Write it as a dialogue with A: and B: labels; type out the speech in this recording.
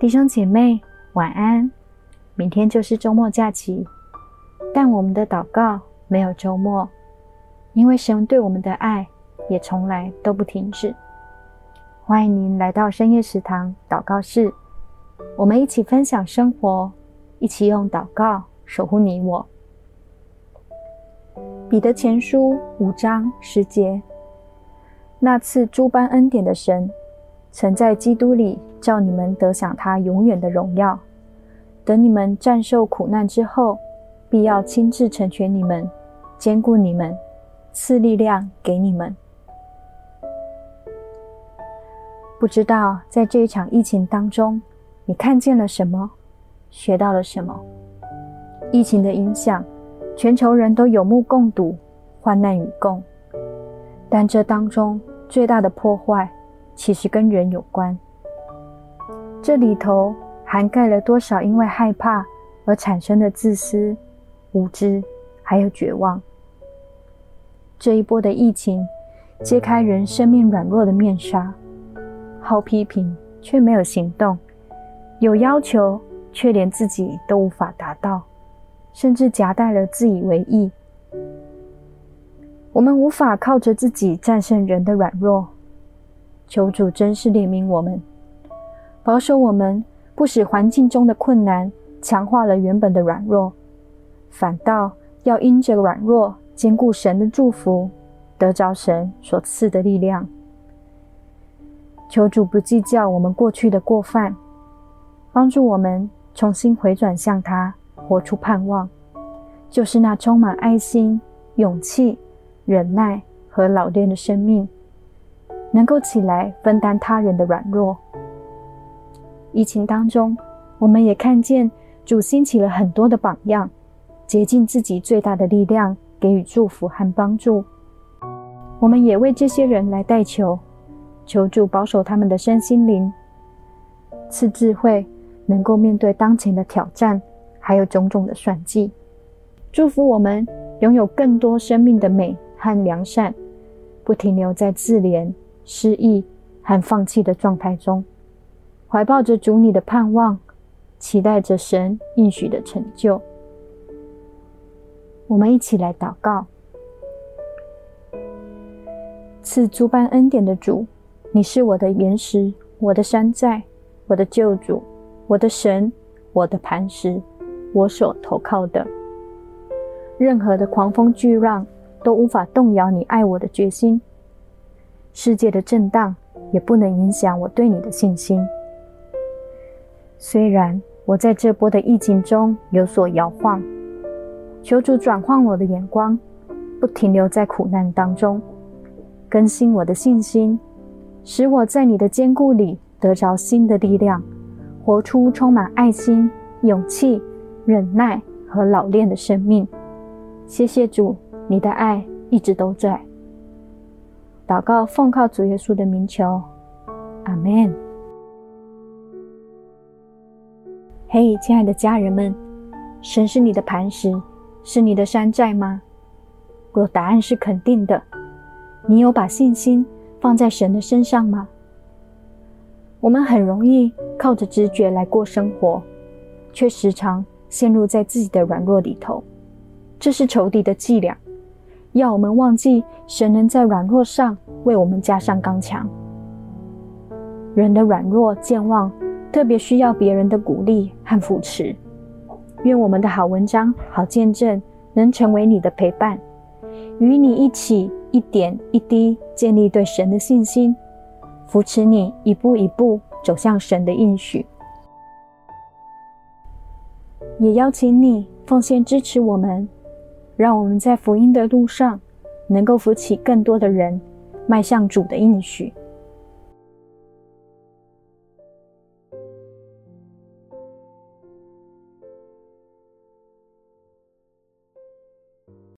A: 弟兄姐妹，晚安。明天就是周末假期，但我们的祷告没有周末，因为神对我们的爱也从来都不停止。欢迎您来到深夜食堂祷告室，我们一起分享生活，一起用祷告守护你我。彼得前书五章十节，那赐诸般恩典的神，曾在基督里叫你们得享他永远的荣耀。等你们战胜苦难之后，必要亲自成全你们，坚固你们，赐力量给你们。不知道在这一场疫情当中，你看见了什么，学到了什么？疫情的影响，全球人都有目共睹，患难与共。但这当中最大的破坏，其实跟人有关。这里头。涵盖了多少因为害怕而产生的自私、无知，还有绝望。这一波的疫情揭开人生命软弱的面纱，好批评却没有行动，有要求却连自己都无法达到，甚至夹带了自以为意。我们无法靠着自己战胜人的软弱，求主真是怜悯我们，保守我们。不使环境中的困难强化了原本的软弱，反倒要因着软弱坚固神的祝福，得着神所赐的力量。求主不计较我们过去的过犯，帮助我们重新回转向他，活出盼望，就是那充满爱心、勇气、忍耐和老练的生命，能够起来分担他人的软弱。疫情当中，我们也看见主兴起了很多的榜样，竭尽自己最大的力量给予祝福和帮助。我们也为这些人来代求，求主保守他们的身心灵，赐智慧，能够面对当前的挑战，还有种种的算计。祝福我们拥有更多生命的美和良善，不停留在自怜、失意和放弃的状态中。怀抱着主你的盼望，期待着神应许的成就。我们一起来祷告：赐诸般恩典的主，你是我的岩石，我的山寨，我的救主，我的神，我的磐石，我所投靠的。任何的狂风巨浪都无法动摇你爱我的决心，世界的震荡也不能影响我对你的信心。虽然我在这波的疫情中有所摇晃，求主转换我的眼光，不停留在苦难当中，更新我的信心，使我在你的坚固里得着新的力量，活出充满爱心、勇气、忍耐和老练的生命。谢谢主，你的爱一直都在。祷告奉靠主耶稣的名求，阿门。嘿，hey, 亲爱的家人们，神是你的磐石，是你的山寨吗？若答案是肯定的，你有把信心放在神的身上吗？我们很容易靠着直觉来过生活，却时常陷入在自己的软弱里头。这是仇敌的伎俩，要我们忘记神能在软弱上为我们加上刚强。人的软弱健忘，特别需要别人的鼓励和扶持，愿我们的好文章、好见证能成为你的陪伴，与你一起一点一滴建立对神的信心，扶持你一步一步走向神的应许。也邀请你奉献支持我们，让我们在福音的路上能够扶起更多的人，迈向主的应许。